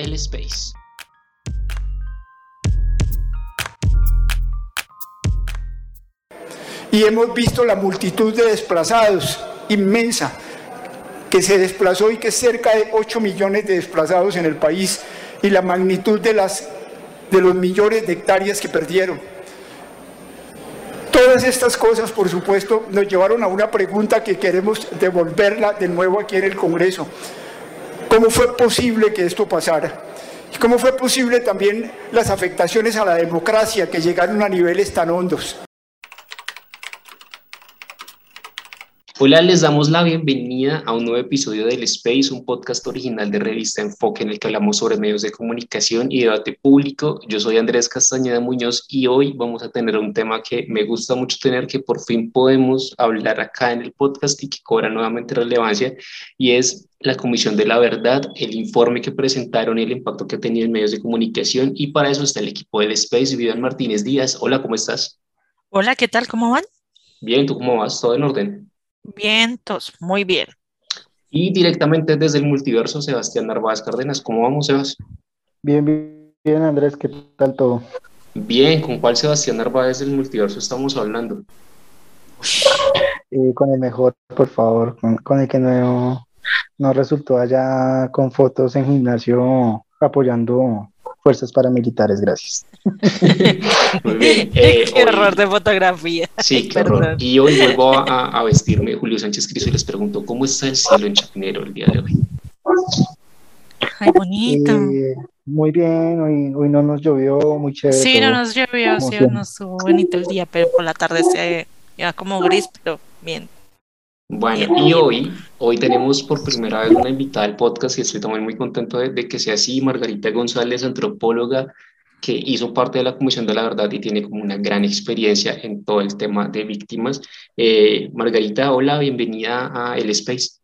el Space. Y hemos visto la multitud de desplazados, inmensa, que se desplazó y que es cerca de 8 millones de desplazados en el país y la magnitud de, las, de los millones de hectáreas que perdieron. Todas estas cosas, por supuesto, nos llevaron a una pregunta que queremos devolverla de nuevo aquí en el Congreso. ¿Cómo fue posible que esto pasara? ¿Y cómo fue posible también las afectaciones a la democracia que llegaron a niveles tan hondos? Hola, les damos la bienvenida a un nuevo episodio del Space, un podcast original de revista Enfoque en el que hablamos sobre medios de comunicación y debate público. Yo soy Andrés Castañeda Muñoz y hoy vamos a tener un tema que me gusta mucho tener, que por fin podemos hablar acá en el podcast y que cobra nuevamente relevancia, y es la Comisión de la Verdad, el informe que presentaron y el impacto que ha tenido en medios de comunicación. Y para eso está el equipo del Space, Vivian Martínez Díaz. Hola, ¿cómo estás? Hola, ¿qué tal? ¿Cómo van? Bien, ¿tú cómo vas? ¿Todo en orden? Vientos, muy bien. Y directamente desde el multiverso, Sebastián Narváez Cárdenas. ¿Cómo vamos, Sebas? Bien, bien, bien, Andrés, ¿qué tal todo? Bien, ¿con cuál Sebastián Narváez del multiverso estamos hablando? Eh, con el mejor, por favor, con, el que no, no resultó allá con fotos en gimnasio apoyando fuerzas paramilitares, gracias. Muy bien. Eh, qué error de fotografía. Sí, qué error. Y hoy vuelvo a, vestirme Julio Sánchez Cristo y les pregunto, ¿cómo está el cielo en Chapinero el día de hoy? Ay, bonito. Eh, muy bien, hoy, hoy, no nos llovió, muy chévere. Sí, no nos llovió, sí, no estuvo bonito el día, pero por la tarde se iba como gris, pero bien. Bueno, y hoy, hoy tenemos por primera vez una invitada al podcast y estoy también muy contento de, de que sea así, Margarita González, antropóloga, que hizo parte de la Comisión de la Verdad y tiene como una gran experiencia en todo el tema de víctimas. Eh, Margarita, hola, bienvenida a El Space.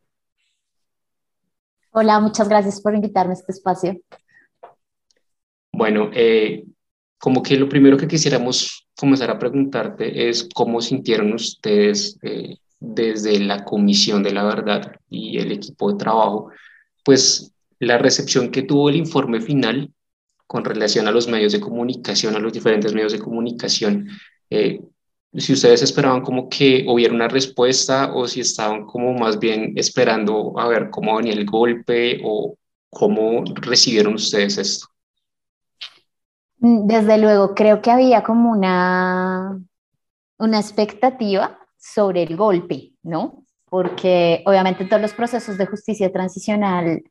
Hola, muchas gracias por invitarme a este espacio. Bueno, eh, como que lo primero que quisiéramos comenzar a preguntarte es cómo sintieron ustedes eh, desde la Comisión de la Verdad y el equipo de trabajo, pues la recepción que tuvo el informe final con relación a los medios de comunicación, a los diferentes medios de comunicación. Eh, si ustedes esperaban como que hubiera una respuesta o si estaban como más bien esperando a ver cómo venía el golpe o cómo recibieron ustedes esto. Mm, desde luego, creo que había como una, una expectativa sobre el golpe, ¿no? Porque obviamente todos los procesos de justicia transicional,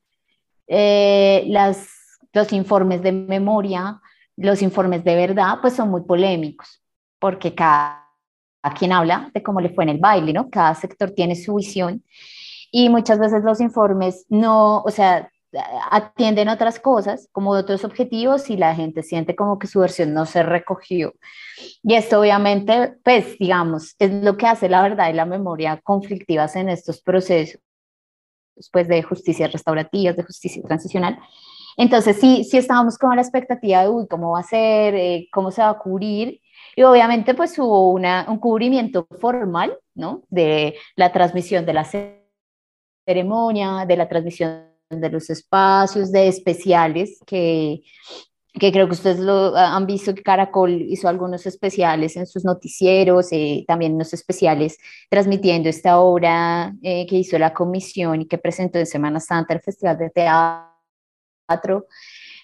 eh, las los informes de memoria, los informes de verdad, pues son muy polémicos, porque cada, quien habla de cómo le fue en el baile, ¿no? Cada sector tiene su visión y muchas veces los informes no, o sea, atienden otras cosas, como otros objetivos, y la gente siente como que su versión no se recogió. Y esto obviamente, pues digamos, es lo que hace la verdad y la memoria conflictivas en estos procesos pues, de justicia restaurativa, de justicia transicional, entonces sí, sí estábamos con la expectativa de, uy, ¿cómo va a ser? Eh, ¿Cómo se va a cubrir? Y obviamente pues hubo una, un cubrimiento formal, ¿no? De la transmisión de la ceremonia, de la transmisión de los espacios, de especiales que, que creo que ustedes lo han visto que Caracol hizo algunos especiales en sus noticieros, eh, también unos especiales transmitiendo esta obra eh, que hizo la comisión y que presentó en Semana Santa el Festival de Teatro.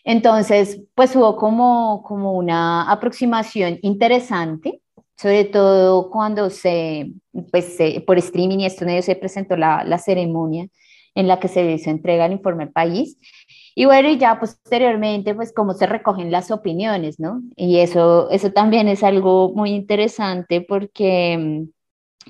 Entonces, pues hubo como, como una aproximación interesante, sobre todo cuando se, pues por streaming y esto medio se presentó la, la ceremonia en la que se hizo entrega el informe al país. Y bueno, y ya posteriormente, pues cómo se recogen las opiniones, ¿no? Y eso, eso también es algo muy interesante porque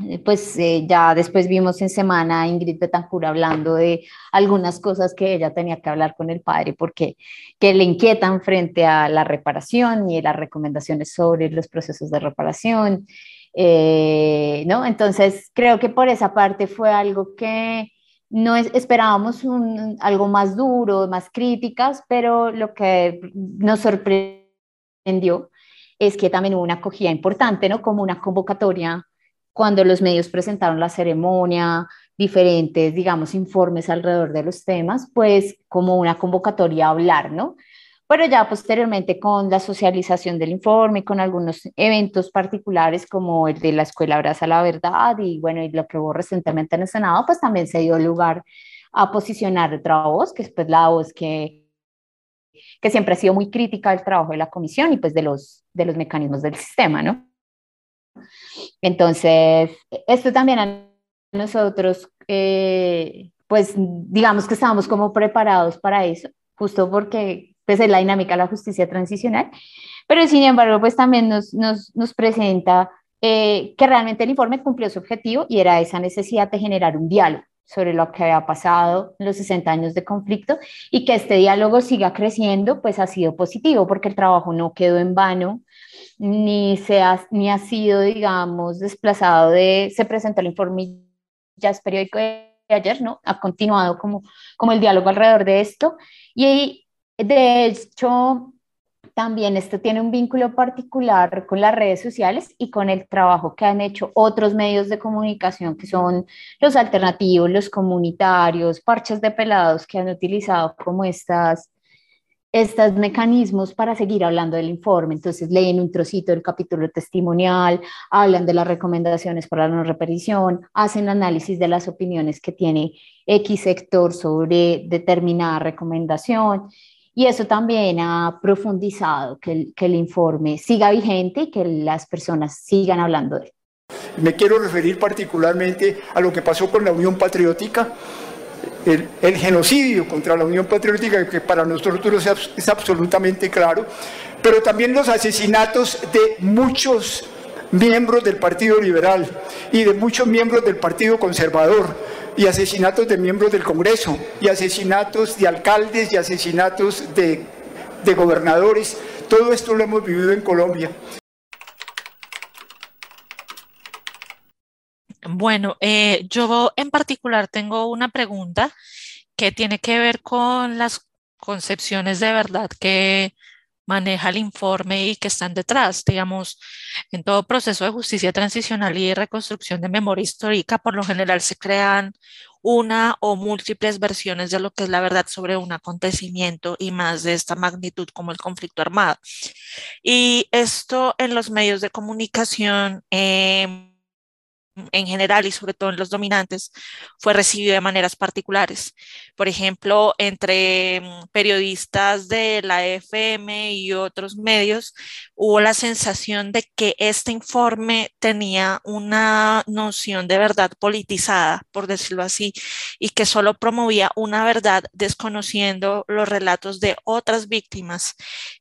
eh, pues eh, ya después vimos en semana a Ingrid Betancourt hablando de algunas cosas que ella tenía que hablar con el padre porque que le inquietan frente a la reparación y las recomendaciones sobre los procesos de reparación, eh, ¿no? Entonces creo que por esa parte fue algo que no esperábamos un, algo más duro, más críticas, pero lo que nos sorprendió es que también hubo una acogida importante, ¿no? Como una convocatoria cuando los medios presentaron la ceremonia, diferentes, digamos, informes alrededor de los temas, pues como una convocatoria a hablar, ¿no? Pero ya posteriormente con la socialización del informe, con algunos eventos particulares como el de la Escuela Abraza la Verdad y bueno, y lo que hubo recientemente en el Senado, pues también se dio lugar a posicionar otra voz, que es pues la voz que, que siempre ha sido muy crítica del trabajo de la comisión y pues de los, de los mecanismos del sistema, ¿no? Entonces, esto también a nosotros, eh, pues digamos que estábamos como preparados para eso, justo porque pues, es la dinámica de la justicia transicional, pero sin embargo, pues también nos, nos, nos presenta eh, que realmente el informe cumplió su objetivo y era esa necesidad de generar un diálogo sobre lo que había pasado en los 60 años de conflicto y que este diálogo siga creciendo, pues ha sido positivo porque el trabajo no quedó en vano, ni, se ha, ni ha sido, digamos, desplazado de, se presentó el informe ya es periódico de ayer, ¿no? Ha continuado como, como el diálogo alrededor de esto y de hecho también esto tiene un vínculo particular con las redes sociales y con el trabajo que han hecho otros medios de comunicación que son los alternativos, los comunitarios, parches de pelados que han utilizado como estas estos mecanismos para seguir hablando del informe. Entonces leen un trocito del capítulo testimonial, hablan de las recomendaciones para la no repetición, hacen análisis de las opiniones que tiene X sector sobre determinada recomendación y eso también ha profundizado que el, que el informe siga vigente y que las personas sigan hablando de él. Me quiero referir particularmente a lo que pasó con la Unión Patriótica, el, el, genocidio contra la Unión Patriótica, que para nosotros es, es absolutamente claro, pero también los asesinatos de muchos miembros del Partido Liberal y de muchos miembros del Partido Conservador y asesinatos de miembros del Congreso, y asesinatos de alcaldes y asesinatos de, gobernadores. Todo esto lo hemos vivido en Colombia. Bueno, eh, yo en particular tengo una pregunta que tiene que ver con las concepciones de verdad que maneja el informe y que están detrás. Digamos, en todo proceso de justicia transicional y reconstrucción de memoria histórica, por lo general se crean una o múltiples versiones de lo que es la verdad sobre un acontecimiento y más de esta magnitud como el conflicto armado. Y esto en los medios de comunicación. Eh, en general y sobre todo en los dominantes, fue recibido de maneras particulares. Por ejemplo, entre mm, periodistas de la FM y otros medios, hubo la sensación de que este informe tenía una noción de verdad politizada, por decirlo así, y que solo promovía una verdad desconociendo los relatos de otras víctimas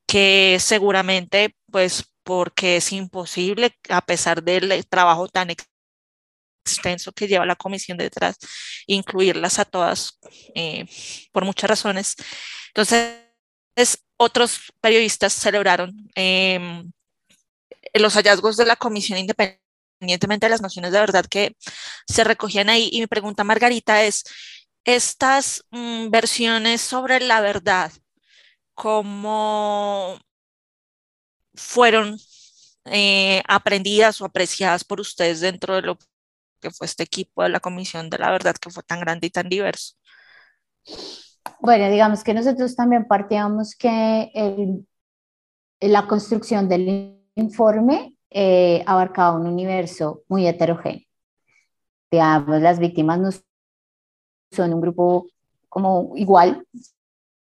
que seguramente, pues, porque es imposible, a pesar del trabajo tan extenso que lleva la comisión detrás, incluirlas a todas eh, por muchas razones. Entonces, otros periodistas celebraron em, los hallazgos de la comisión independientemente de las nociones de verdad que se recogían ahí. Y mi pregunta, Margarita, es, estas mm, versiones sobre la verdad, ¿cómo fueron eh, aprendidas o apreciadas por ustedes dentro de lo que fue este equipo de la Comisión de la Verdad que fue tan grande y tan diverso? Bueno, digamos que nosotros también partíamos que el, la construcción del informe eh, abarcaba un universo muy heterogéneo. Digamos, las víctimas no son un grupo como igual,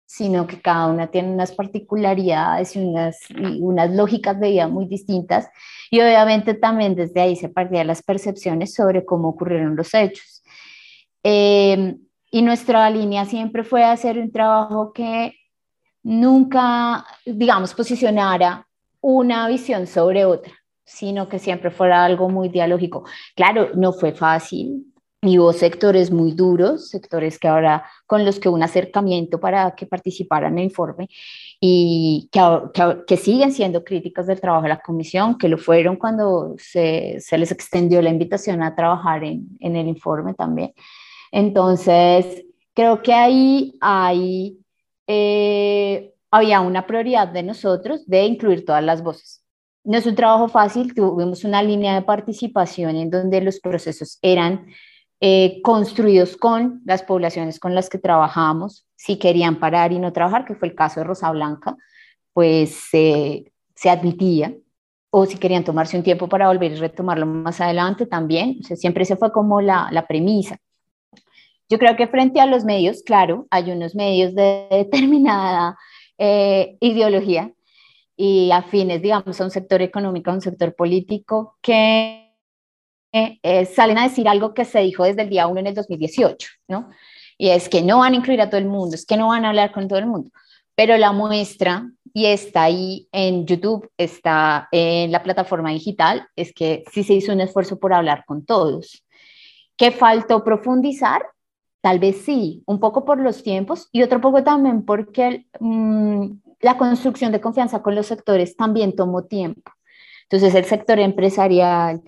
sino que cada una tiene unas particularidades y unas, unas lógicas de vida muy distintas. Y obviamente también desde ahí se partían las percepciones sobre cómo ocurrieron los hechos. Em, y nuestra línea siempre fue hacer un trabajo que nunca, digamos, posicionara una visión sobre otra, sino que siempre fuera algo muy dialógico. Claro, no fue fácil, y hubo sectores muy duros, sectores que ahora con los que un acercamiento para que participaran en el informe y que, que, siguen siendo críticos del trabajo de la comisión, que lo fueron cuando se, se les extendió la invitación a trabajar en, en, el informe también. Entonces, creo que ahí hay, eh, había una prioridad de nosotros de incluir todas las voces. No es un trabajo fácil, tuvimos una línea de participación en donde los procesos eran eh, construidos con las poblaciones con las que trabajamos, si querían parar y no trabajar, que fue el caso de Rosa Blanca, pues se admitía, o si querían tomarse un tiempo para volver y retomarlo más adelante también, siempre se fue como la, la premisa. Yo creo que frente a los medios, claro, hay unos medios de determinada eh, ideología y afines, digamos, a un sector económico, a un sector político, que eh, salen a decir algo que se dijo desde el día 1 en el 2018, ¿no? Y es que no van a incluir a todo el mundo, es que no van a hablar con todo el mundo. Pero la muestra, y está ahí en YouTube, está en la plataforma digital, es que sí se hizo un esfuerzo por hablar con todos. ¿Qué faltó profundizar? Tal vez sí, un poco por los tiempos y otro poco también porque mm, la construcción de confianza con los sectores también tomó tiempo. Entonces el sector empresarial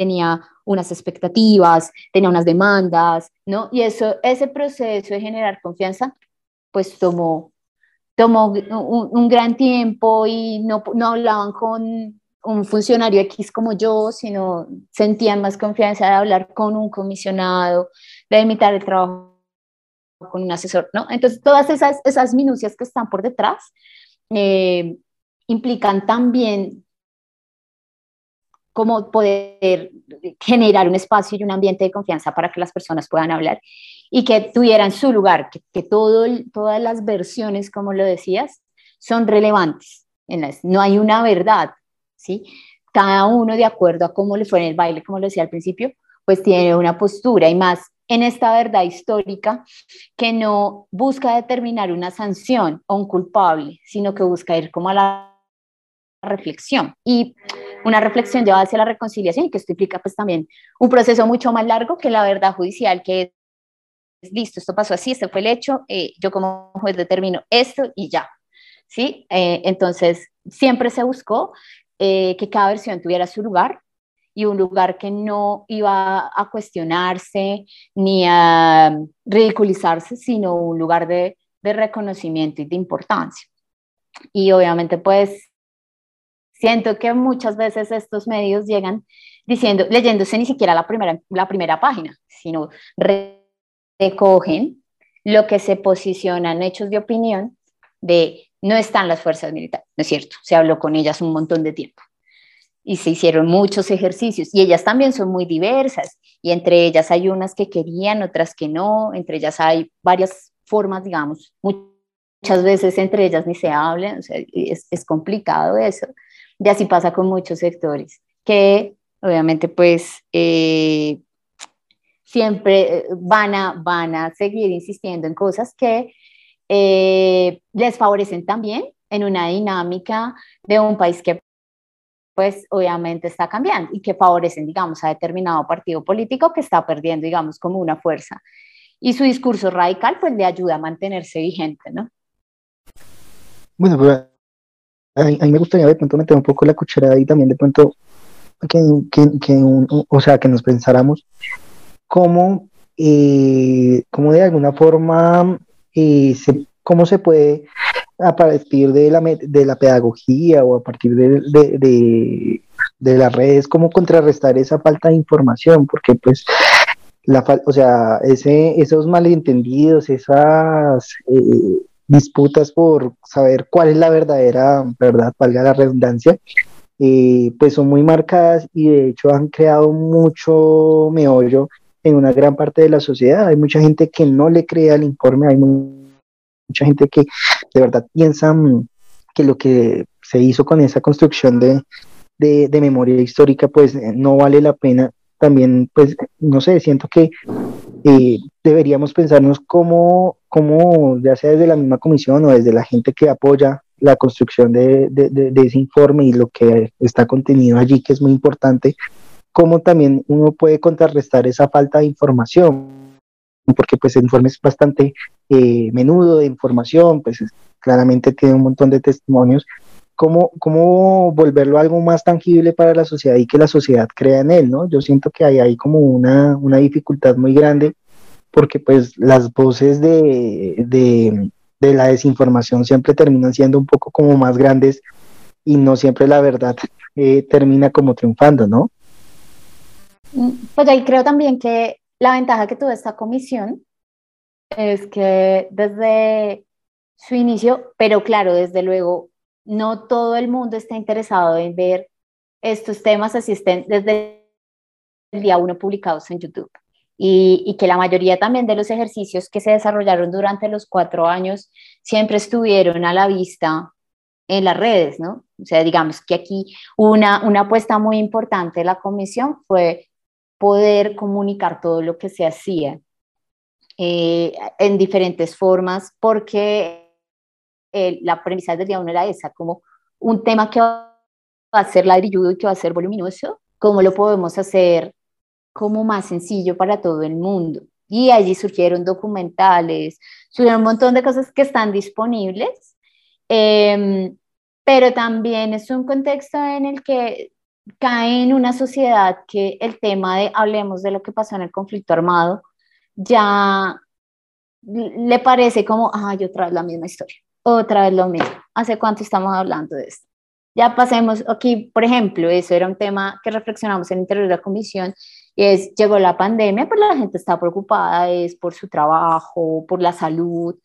tenía unas expectativas, tenía unas demandas, ¿no? Y eso, ese proceso de generar confianza, pues tomó, tomó un, un gran tiempo y no, no hablaban con un funcionario X como yo, sino sentían más confianza de hablar con un comisionado, de imitar el trabajo con un asesor, ¿no? Entonces, todas esas, esas minucias que están por detrás eh, implican también cómo poder generar un espacio y un ambiente de confianza para que las personas puedan hablar y que tuvieran su lugar, que, que todo, todas las versiones, como lo decías, son relevantes. En las, no hay una verdad, ¿sí? Cada uno de acuerdo a cómo le fue en el baile, como lo decía al principio, pues tiene una postura y más en esta verdad histórica que no busca determinar una sanción o un culpable, sino que busca ir como a la reflexión y una reflexión llevada hacia la reconciliación y que esto implica pues también un proceso mucho más largo que la verdad judicial que es listo, esto pasó así, este fue el hecho, eh, yo como juez determino esto y ya, ¿sí? Eh, entonces, siempre se buscó eh, que cada versión tuviera su lugar y un lugar que no iba a cuestionarse ni a ridiculizarse, sino un lugar de, de reconocimiento y de importancia. Y obviamente pues siento que muchas veces estos medios llegan diciendo, leyéndose ni siquiera la primera, la primera página, sino recogen lo que se posiciona en hechos de opinión de no están las fuerzas militares, no es cierto, se habló con ellas un montón de tiempo. Y se hicieron muchos ejercicios y ellas también son muy diversas y entre ellas hay unas que querían, otras que no, entre ellas hay varias formas, digamos, muchas veces entre ellas ni se hablan, o sea, es, es complicado eso y así pasa con muchos sectores que obviamente pues eh, siempre van a, van a seguir insistiendo en cosas que eh, les favorecen también en una dinámica de un país que pues obviamente está cambiando y que favorecen, digamos, a determinado partido político que está perdiendo, digamos, como una fuerza. Y su discurso radical, pues le ayuda a mantenerse vigente, ¿no? Bueno, pues a mí, me gustaría de pronto meter un poco la cucharada y también de pronto que, que, que o sea, que nos pensáramos cómo, eh, cómo de alguna forma eh, cómo se puede a partir de la, de la pedagogía o a partir de, de, de, las redes, cómo contrarrestar esa falta de información, porque pues la o sea, ese, esos malentendidos, esas eh, disputas por saber cuál es la verdadera verdad, valga la redundancia, eh, pues son muy marcadas y de hecho han creado mucho meollo en una gran parte de la sociedad. Hay mucha gente que no le cree al informe, hay mucha gente que de verdad piensa mm, que lo que se hizo con esa construcción de, de, memoria histórica pues eh, no vale la pena. También pues no sé, siento que eh, deberíamos pensarnos cómo, cómo, ya sea desde la misma comisión o desde la gente que apoya la construcción de, de, ese informe y lo que está contenido allí, que es muy importante, cómo también uno puede contrarrestar esa falta de información, porque pues el informe es bastante eh, menudo de información, pues claramente tiene un montón de testimonios, cómo, cómo volverlo algo más tangible para la sociedad y que la sociedad crea en él, ¿no? Yo siento que hay ahí como una, una dificultad muy grande porque pues las voces de, de, la desinformación siempre terminan siendo un poco como más grandes y no siempre la verdad eh, termina como triunfando, ¿no? Mm, pues ahí creo también que la ventaja que tuvo esta comisión es que desde su inicio, pero claro, desde luego, no todo el mundo está interesado en ver estos temas así desde el día uno publicados en YouTube. Y, y, que la mayoría también de los ejercicios que se desarrollaron durante los cuatro años siempre estuvieron a la vista en las redes, ¿no? O sea, digamos que aquí una, una apuesta muy importante de la comisión fue poder comunicar todo lo que se hacía eh, en diferentes formas, porque eh, la premisa del día uno era esa, como un tema que va a ser ladrilludo y que va a ser voluminoso, ¿cómo lo podemos hacer como más sencillo para todo el mundo? Y allí surgieron documentales, surgieron un montón de cosas que están disponibles, em, pero también es un contexto en el que cae en una sociedad que el tema de hablemos de lo que pasó en el conflicto armado ya le parece como, ay, otra vez la misma historia, otra vez lo mismo. ¿Hace cuánto estamos hablando de esto? Ya pasemos aquí, por ejemplo, eso era un tema que reflexionamos en el interior de la comisión, y es, llegó la pandemia, pues la gente está preocupada, es por su trabajo, por la salud.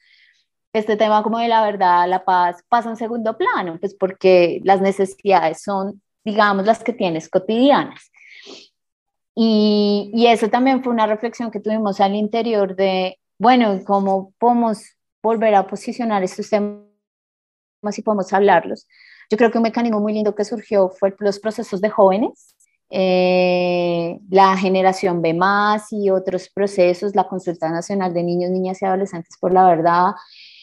Este tema como de la verdad, la paz, pasa en segundo plano, pues porque las necesidades son digamos, las que tienes cotidianas. Y, y, eso también fue una reflexión que tuvimos al interior de, bueno, cómo podemos volver a posicionar estos temas y podemos hablarlos. Yo creo que un mecanismo muy lindo que surgió fue los procesos de jóvenes, eh, la generación B más y otros procesos, la Consulta Nacional de Niños, Niñas y Adolescentes por la Verdad,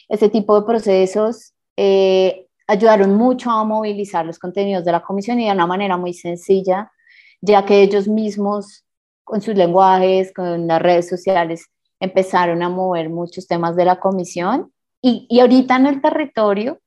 ese tipo de procesos eh, ayudaron mucho a movilizar los contenidos de la comisión y de una manera muy sencilla, ya que ellos mismos, con sus lenguajes, con las redes sociales, empezaron a mover muchos temas de la comisión. Y, y ahorita en el territorio,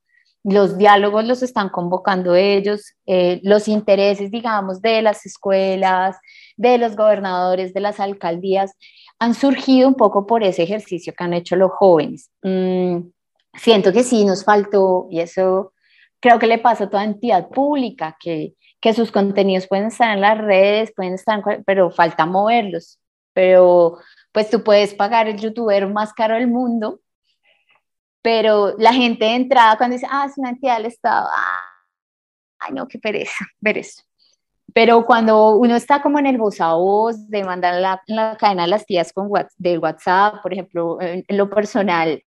los diálogos los están convocando ellos, eh, los intereses, digamos, de las escuelas, de los gobernadores, de las alcaldías, han surgido un poco por ese ejercicio que han hecho los jóvenes. Mm, siento que sí nos faltó, y eso creo que le pasa a toda entidad pública, que, que sus contenidos pueden estar en las redes, pueden estar, pero falta moverlos. Pero pues tú puedes pagar el youtuber más caro del mundo, pero la gente de entrada cuando dice, ah, es una entidad del Estado, ay, no, qué pereza ver eso. Pero cuando uno está como en el voz a voz de mandar la, la cadena a las tías con de WhatsApp, por ejemplo, en, en lo personal,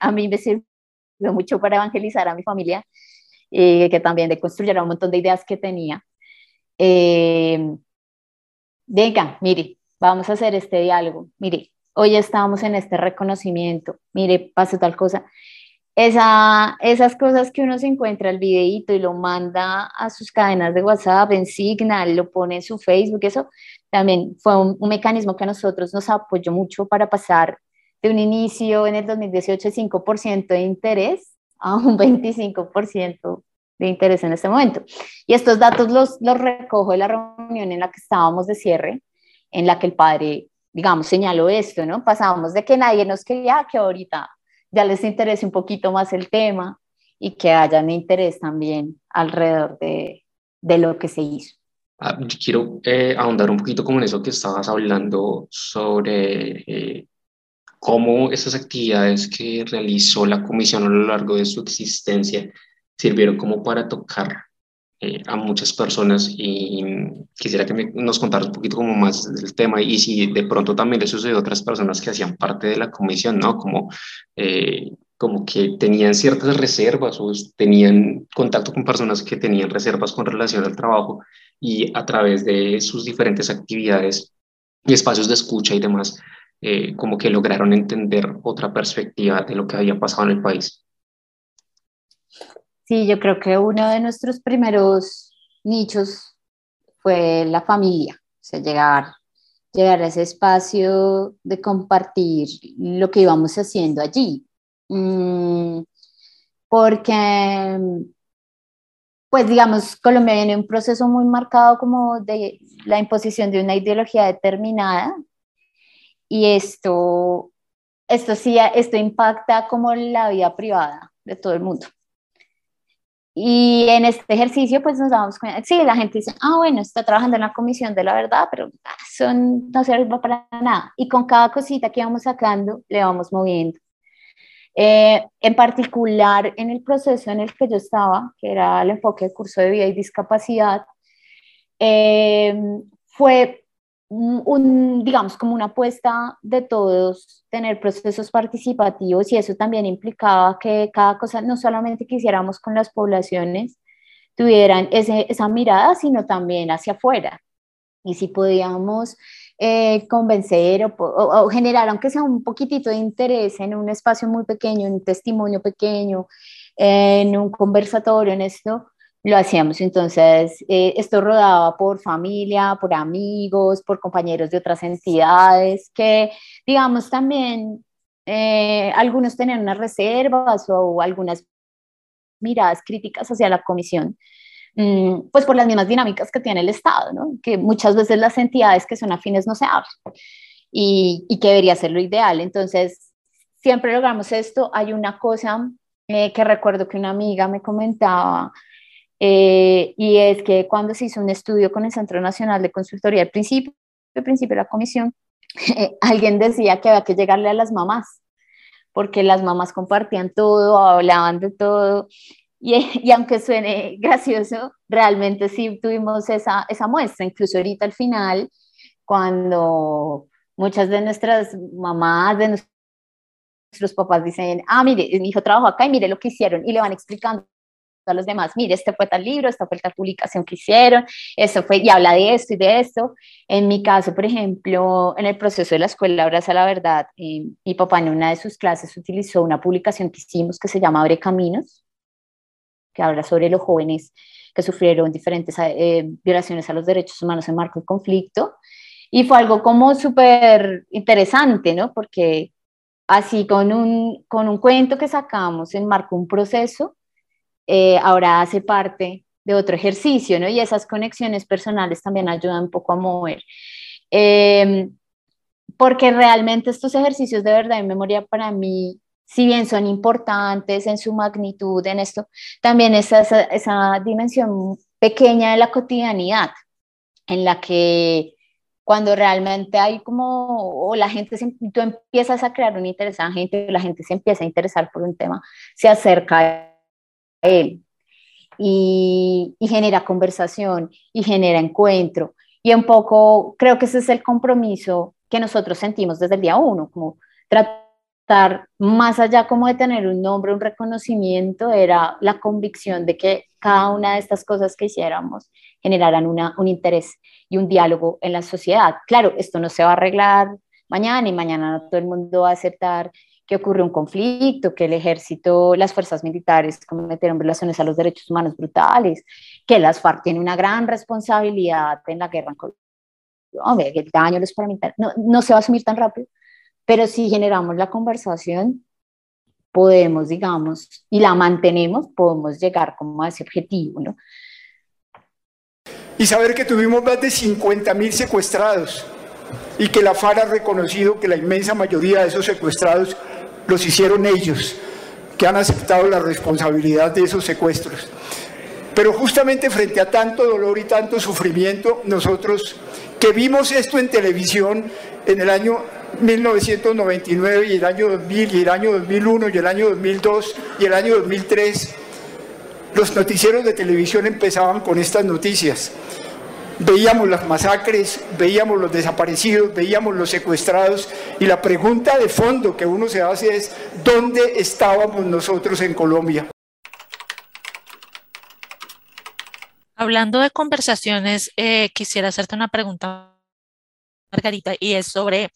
a mí me sirvió mucho para evangelizar a mi familia, y que también de construir un montón de ideas que tenía. Eh, venga, mire, vamos a hacer este diálogo, mire, hoy estamos en este reconocimiento, mire, pasó tal cosa. Esa, esas cosas que uno se encuentra el videíto y lo manda a sus cadenas de WhatsApp, en Signal, lo pone en su Facebook, eso también fue un, un mecanismo que a nosotros nos apoyó mucho para pasar de un inicio en el 2018 de 5% de interés a un 25% de interés en este momento. Y estos datos los, los recojo de la reunión en la que estábamos de cierre, en la que el padre, digamos, señaló esto, ¿no? Pasábamos de que nadie nos quería, que ahorita ya les interese un poquito más el tema y que hayan interés también alrededor de, de lo que se hizo. Ah, quiero eh, ahondar un poquito como en eso que estabas hablando sobre eh, cómo esas actividades que realizó la comisión a lo largo de su existencia sirvieron como para tocar eh, a muchas personas y quisiera que nos contaras un poquito como más del tema y si de pronto también le sucedió a otras personas que hacían parte de la comisión, ¿no? Como, eh, como que tenían ciertas reservas o tenían contacto con personas que tenían reservas con relación al trabajo y a través de sus diferentes actividades y espacios de escucha y demás, eh, como que lograron entender otra perspectiva de lo que había pasado en el país. Sí, yo creo que uno de nuestros primeros nichos fue la familia, o sea, llegar, llegar a ese espacio de compartir lo que íbamos haciendo allí. Mm, porque, pues digamos, Colombia viene un proceso muy marcado como de la imposición de una ideología determinada y esto, esto sí, esto impacta como la vida privada de todo el mundo. Y en este ejercicio, pues nos damos cuenta, sí, la gente dice, ah, bueno, está trabajando en la comisión de la verdad, pero ah, son, no sirve para nada. Y con cada cosita que vamos sacando, le vamos moviendo. Eh, en particular, en el proceso en el que yo estaba, que era el enfoque de curso de vida y discapacidad, eh, fue un, digamos, como una apuesta de todos, tener procesos participativos y eso también implicaba que cada cosa, no solamente quisiéramos con las poblaciones, tuvieran esa mirada, sino también hacia afuera. Y si podíamos eh, convencer o, generar, aunque sea un poquitito de interés en un espacio muy pequeño, en un testimonio pequeño, en un conversatorio, en esto, lo hacíamos. Entonces, eh, esto rodaba por familia, por amigos, por compañeros de otras entidades, que, digamos, también eh, algunos tenían unas reservas o algunas miradas críticas hacia la comisión, mm, pues por las mismas dinámicas que tiene el Estado, ¿no? que muchas veces las entidades que son afines no se hablan y, y que debería ser lo ideal. Entonces, siempre logramos esto. Hay una cosa eh, que recuerdo que una amiga me comentaba, eh, y es que cuando se hizo un estudio con el Centro Nacional de Consultoría al principio, al principio de la comisión, alguien decía que había que llegarle a las mamás, porque las mamás compartían todo, hablaban de todo, y, y, aunque suene gracioso, realmente sí tuvimos esa, esa muestra, incluso ahorita al final, cuando muchas de nuestras mamás, de nuestros papás dicen, ah, mire, mi hijo trabajó acá y mire lo que hicieron, y le van explicando a los demás, mire, este fue tal libro, esta fue tal publicación que hicieron, eso fue, y habla de esto y de esto. En mi caso, por ejemplo, en el proceso de la escuela Abraza la Verdad, eh, mi papá en una de sus clases utilizó una publicación que hicimos que se llama Abre Caminos, que habla sobre los jóvenes que sufrieron diferentes eh, violaciones a los derechos humanos en marco de conflicto. Y fue algo como súper interesante, ¿no? Porque así con un, con un cuento que sacamos en marco un proceso, eh, ahora hace parte de otro ejercicio, ¿no? Y esas conexiones personales también ayudan un poco a mover. Em, porque realmente estos ejercicios de verdad en memoria para mí, si bien son importantes en su magnitud, en esto, también es esa, esa dimensión pequeña de la cotidianidad, en la que cuando realmente hay como, o la gente, se, tú empiezas a crear un interés, la gente, la gente se empieza a interesar por un tema, se acerca él y, genera conversación y genera encuentro. Y un poco creo que ese es el compromiso que nosotros sentimos desde el día uno, como tratar más allá como de tener un nombre, un reconocimiento, era la convicción de que cada una de estas cosas que hiciéramos generaran un interés y un diálogo en la sociedad. Claro, esto no se va a arreglar mañana y mañana todo el mundo va a aceptar que ocurre un conflicto, que el ejército, las fuerzas militares cometieron violaciones a los derechos humanos brutales, que las FARC tienen una gran responsabilidad en la guerra en Colombia, que el daño a los paramilitares no, no se va a asumir tan rápido, pero si generamos la conversación, podemos, digamos, y la mantenemos, podemos llegar como a ese objetivo, ¿no? Y saber que tuvimos más de 50 mil secuestrados y que la FARC ha reconocido que la inmensa mayoría de esos secuestrados los hicieron ellos, que han aceptado la responsabilidad de esos secuestros. Pero justamente frente a tanto dolor y tanto sufrimiento, nosotros que vimos esto en televisión en el año 1999 y el año 2000 y el año 2001 y el año 2002 y el año 2003, los noticieros de televisión empezaban con estas noticias veíamos las masacres, veíamos los desaparecidos, veíamos los secuestrados y la pregunta de fondo que uno se hace es, ¿dónde estábamos nosotros en Colombia? Hablando de conversaciones, eh, quisiera hacerte una pregunta, Margarita, y es sobre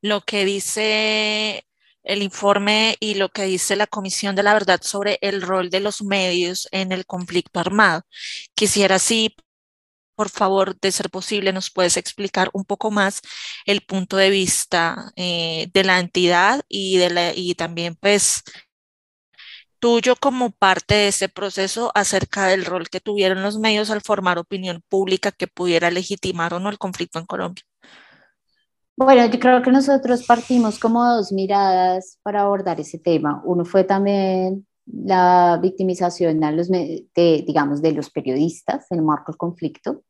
lo que dice el informe y lo que dice la Comisión de la Verdad sobre el rol de los medios en el conflicto armado. Quisiera sí por favor, de ser posible, nos puedes explicar un poco más el punto de vista eh, de la entidad y, de la, y también, pues, tuyo como parte de ese proceso acerca del rol que tuvieron los medios al formar opinión pública que pudiera legitimar o no el conflicto en Colombia. Bueno, yo creo que nosotros partimos como dos miradas para abordar ese tema. Uno fue también la victimización a los, de, digamos, de los periodistas en el marco del conflicto.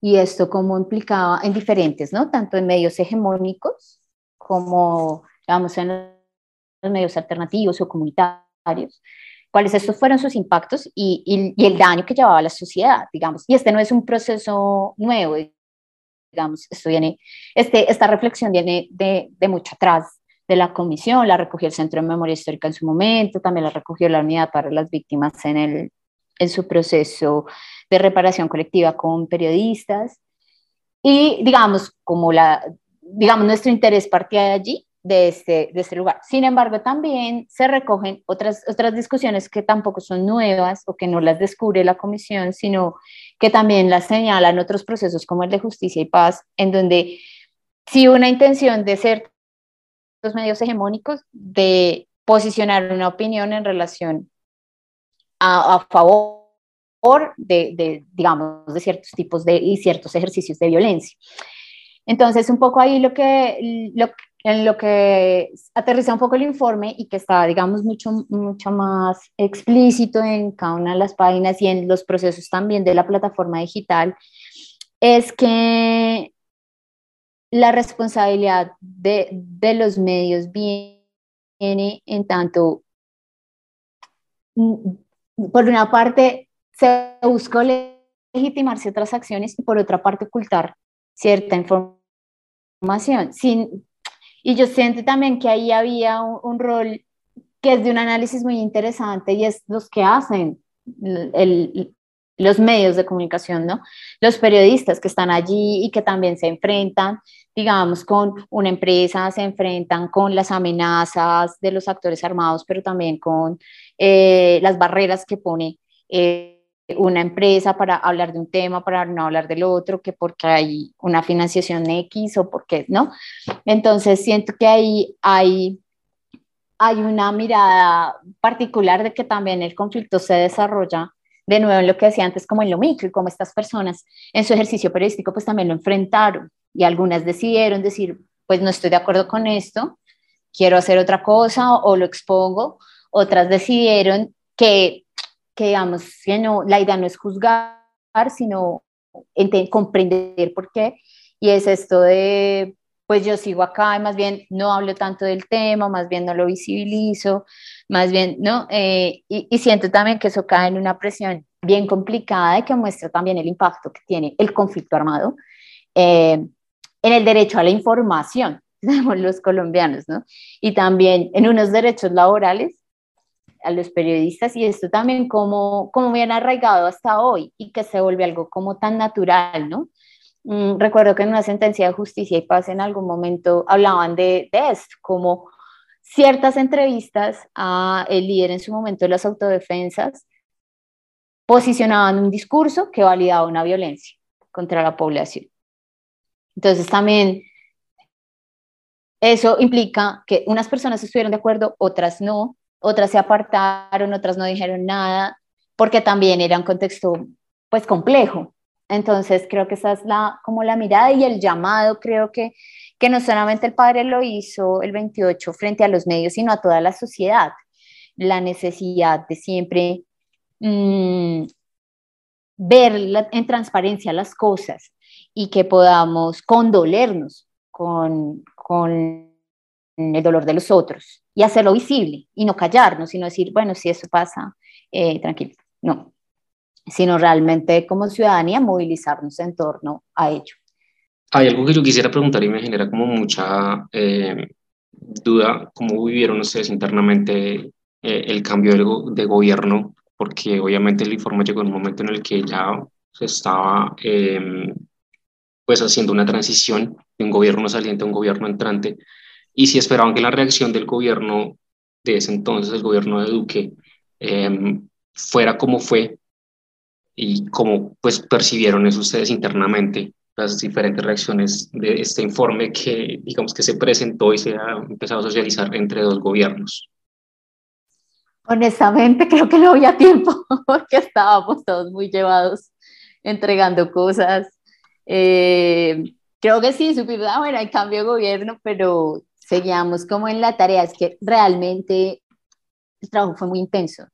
Y esto como implicaba en diferentes, ¿no? Tanto en medios hegemónicos como, digamos, en los medios alternativos o comunitarios, cuáles estos fueron sus impactos y, el daño que llevaba a la sociedad, digamos. Y este no es un proceso nuevo, digamos, esto viene, este, esta reflexión viene de mucho atrás de la comisión, la recogió el Centro de Memoria Histórica en su momento, también la recogió la Unidad para las Víctimas en, el, en su proceso de reparación colectiva con periodistas. Y digamos, como la, digamos, nuestro interés partía de allí, de este, de este lugar. Sin embargo, también se recogen otras, otras discusiones que tampoco son nuevas o que no las descubre la comisión, sino que también las señalan otros procesos como el de justicia y paz, en donde si una intención de ser medios hegemónicos de posicionar una opinión en relación a, favor de, digamos, de ciertos tipos de y ciertos ejercicios de violencia. Entonces, un poco ahí lo que, lo, en lo que aterriza un poco el informe y que está, digamos, mucho, mucho más explícito en cada una de las páginas y en los procesos también de la plataforma digital, es que la responsabilidad de, de los medios viene en tanto, mm, por una parte, se buscó legitimar ciertas acciones y por otra parte ocultar cierta información. Sin, y yo siento también que ahí había un, rol que es de un análisis muy interesante y es los que hacen el, los medios de comunicación, ¿no? Los periodistas que están allí y que también se enfrentan, digamos, con una empresa, se enfrentan con las amenazas de los actores armados, pero también con eh, las barreras que pone eh, una empresa para hablar de un tema, para no hablar del otro, que porque hay una financiación X o porque, ¿no? Entonces siento que ahí hay hay una mirada particular de que también el conflicto se desarrolla de nuevo en lo que decía antes, como en lo micro, y como estas personas en su ejercicio periodístico pues también lo enfrentaron. Y algunas decidieron decir, pues no estoy de acuerdo con esto, quiero hacer otra cosa o, lo expongo, otras decidieron que, que digamos, que no, la idea no es juzgar, sino comprender por qué, y es esto de, pues yo sigo acá y más bien no hablo tanto del tema, más bien no lo visibilizo, más bien, ¿no? Eh, y, siento también que eso cae en una presión bien complicada y que muestra también el impacto que tiene el conflicto armado eh, en el derecho a la información, los colombianos, ¿no? Y también en unos derechos laborales a los periodistas y esto también como, como bien arraigado hasta hoy y que se vuelve algo como tan natural, ¿no? Mm, recuerdo que en una sentencia de justicia y paz en algún momento hablaban de, de esto, como ciertas entrevistas a el líder en su momento de las autodefensas posicionaban un discurso que validaba una violencia contra la población. Entonces también eso implica que unas personas estuvieron de acuerdo, otras no, otras se apartaron, otras no dijeron nada, porque también era un contexto pues complejo. Entonces creo que esa es la como la mirada y el llamado creo que que no solamente el padre lo hizo el 28 frente a los medios, sino a toda la sociedad. La necesidad de siempre mm, ver en transparencia las cosas y que podamos condolernos con, con el dolor de los otros y hacerlo visible y no callarnos, sino decir, bueno, si eso pasa, eh, tranquilo, no, sino realmente como ciudadanía movilizarnos en torno a ello. Hay algo que yo quisiera preguntar y me genera como mucha eh, duda, ¿cómo vivieron ustedes internamente eh, el cambio de, gobierno? Porque obviamente el informe llegó en un momento en el que ya se estaba em, pues haciendo una transición de un gobierno saliente a un gobierno entrante y si esperaban que la reacción del gobierno de ese entonces, el gobierno de Duque, em, fuera como fue y cómo pues percibieron eso ustedes internamente las diferentes reacciones de este informe que, digamos, que se presentó y se ha empezado a socializar entre dos gobiernos? Honestamente, creo que no había tiempo porque estábamos todos muy llevados entregando cosas. Eh, creo que sí, supimos, ah, bueno, hay cambio de gobierno, pero seguíamos como en la tarea, es que realmente el trabajo fue muy intenso.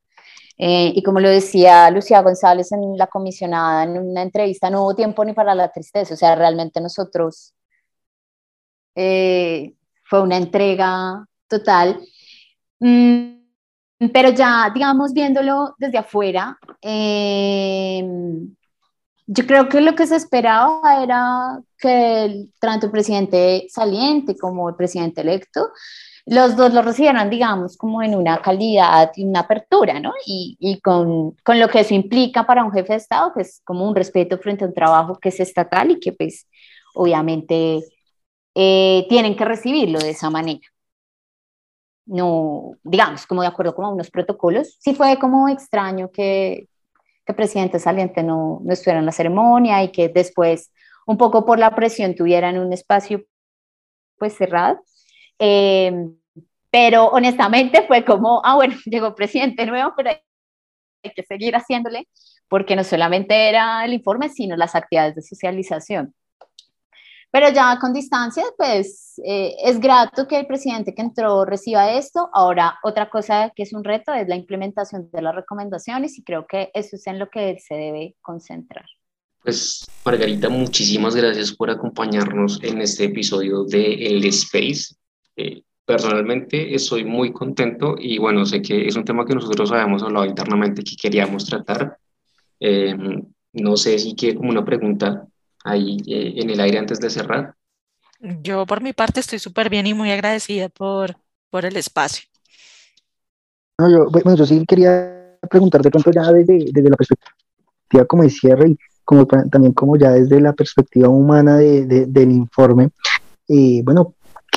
Eh, y como lo decía Lucía González en la comisionada en una entrevista, no hubo tiempo ni para la tristeza, o sea, realmente nosotros eh, fue una entrega total. Mm, pero ya, digamos, viéndolo desde afuera, eh, yo creo que lo que se esperaba era que tanto el presidente saliente como el presidente electo, los dos lo recibieran, digamos, como en una calidad y una apertura, ¿no? Y, con, con, lo que eso implica para un jefe de Estado, que es como un respeto frente a un trabajo que es estatal y que pues obviamente eh, tienen que recibirlo de esa manera. No, digamos, como de acuerdo con unos protocolos. Sí fue como extraño que, que presidente saliente no, no estuviera en la ceremonia y que después, un poco por la presión, tuvieran un espacio pues cerrado. Eh, pero honestamente fue como, ah, bueno, llegó presidente nuevo, pero hay que seguir haciéndole, porque no solamente era el informe, sino las actividades de socialización. Pero ya con distancia, pues eh, es grato que el presidente que entró reciba esto. Ahora, otra cosa que es un reto es la implementación de las recomendaciones y creo que eso es en lo que se debe concentrar. Pues Margarita, muchísimas gracias por acompañarnos en este episodio de El Space. Eh, personalmente estoy muy contento y bueno, sé que es un tema que nosotros habíamos hablado internamente que queríamos tratar. Eh, no sé si quiere como una pregunta ahí eh, en el aire antes de cerrar? Yo por mi parte estoy súper bien y muy agradecida por, por el espacio. No, yo, bueno, yo sí quería preguntar de pronto ya desde, desde la perspectiva como de cierre y como también como ya desde la perspectiva humana de, de, del informe, eh, bueno,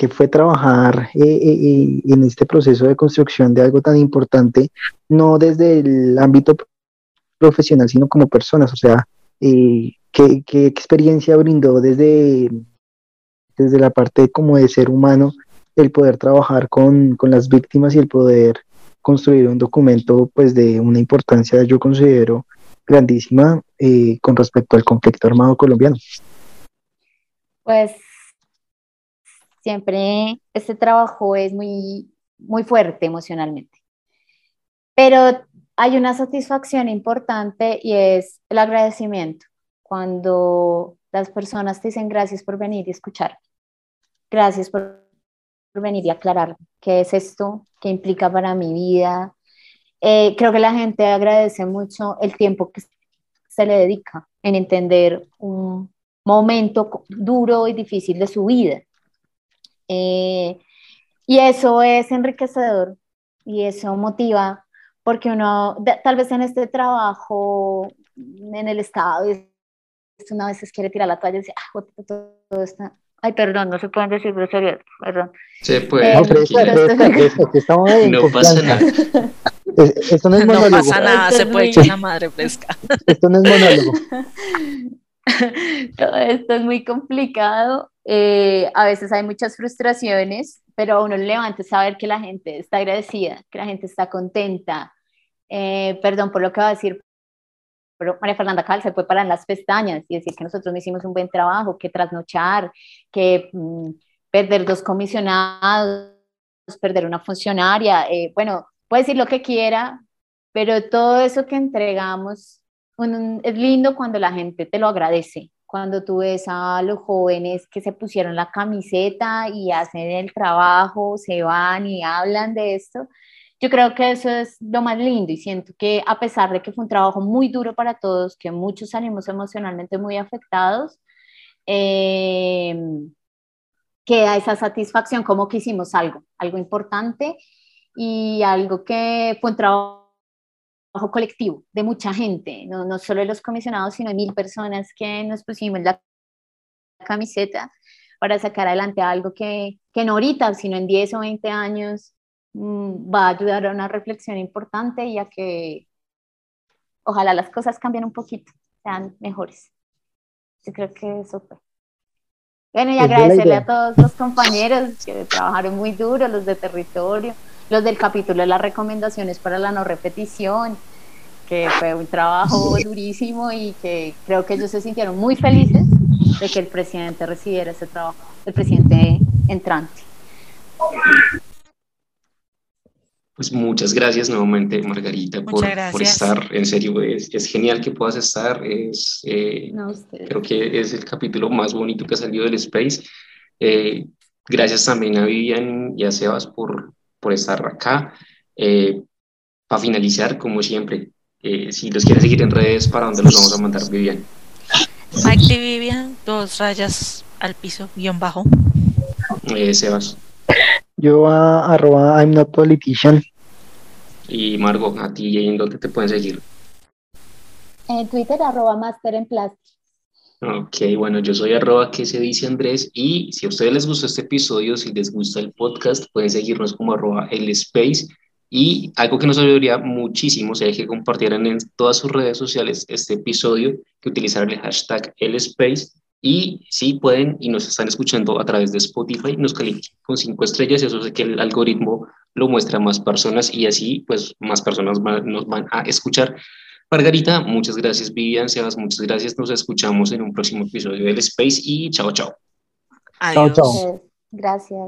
fue trabajar eh, eh, en este proceso de construcción de algo tan importante, no desde el ámbito profesional, sino como personas, o sea, eh, ¿Qué, experiencia brindó desde, desde la parte como de ser humano el poder trabajar con, con las víctimas y el poder construir un documento pues de una importancia yo considero grandísima eh, con respecto al conflicto armado colombiano? Pues siempre este trabajo es muy, muy fuerte emocionalmente, pero hay una satisfacción importante y es el agradecimiento cuando las personas te dicen gracias por venir y escuchar, gracias por, venir y aclarar qué es esto, qué implica para mi vida. Eh, creo que la gente agradece mucho el tiempo que se le dedica en entender un momento duro y difícil de su vida. Eh, y eso es enriquecedor y eso motiva porque uno, tal vez en este trabajo, en el Estado, una vez quiere tirar la toalla y dice, ah, todo está... Ay, perdón, no se pueden decir groserías, perdón. Se puede. no, pasa nada. Esto no es monólogo. No pasa nada, se puede echar la madre fresca. Esto no es monólogo. Todo esto es muy complicado. Eh, a veces hay muchas frustraciones, pero uno levanta saber que la gente está agradecida, que la gente está contenta. Eh, perdón por lo que va a decir, pero María Fernanda Cal se puede parar en las pestañas y decir que nosotros no hicimos un buen trabajo, que trasnochar, que mm, perder dos comisionados, perder una funcionaria, eh, bueno, puede decir lo que quiera, pero todo eso que entregamos es lindo cuando la gente te lo agradece, cuando tú ves a los jóvenes que se pusieron la camiseta y hacen el trabajo, se van y hablan de esto, yo creo que eso es lo más lindo y siento que a pesar de que fue un trabajo muy duro para todos, que muchos salimos emocionalmente muy afectados, eh, queda esa satisfacción como que hicimos algo, algo importante y algo que fue un trabajo colectivo de mucha gente, no, no solo de los comisionados, sino de mil personas que nos pusimos la camiseta para sacar adelante algo que, que no ahorita, sino en 10 o 20 años Mm, va a ayudar a una reflexión importante y a que ojalá las cosas cambien un poquito, sean mejores. Yo creo que eso fue. Bueno, y agradecerle a todos los compañeros que trabajaron muy duro, los de territorio, los del capítulo de las recomendaciones para la no repetición, que fue un trabajo durísimo y que creo que ellos se sintieron muy felices de que el presidente recibiera ese trabajo, el presidente entrante. Pues muchas gracias nuevamente, Margarita, por, por, estar. En serio, es, es, genial que puedas estar. Es, eh, creo que es el capítulo más bonito que ha salido del Space. Eh, gracias también a Vivian y a Sebas por, por estar acá. Eh, para finalizar, como siempre, si los quieren seguir en redes, ¿para dónde los vamos a mandar, Vivian? Mike Vivian, dos rayas al piso, guion bajo. Sebas. Yo a arroba I'm not politician. Y Margot, a ti en dónde te pueden seguir. En Twitter arroba master en plástico. Ok, bueno, yo soy arroba que se dice Andrés y si a ustedes les gustó este episodio, si les gusta el podcast, pueden seguirnos como arroba el space y algo que nos ayudaría muchísimo sería que compartieran en todas sus redes sociales este episodio, que utilizaran el hashtag el space y si pueden y nos están escuchando a través de Spotify, nos califiquen con cinco estrellas y eso hace que el algoritmo lo muestre a más personas y así pues más personas nos van a escuchar. Margarita, muchas gracias. Vivian, Sebas, muchas gracias. Nos escuchamos en un próximo episodio del Space y chao, chao. Adiós. Gracias.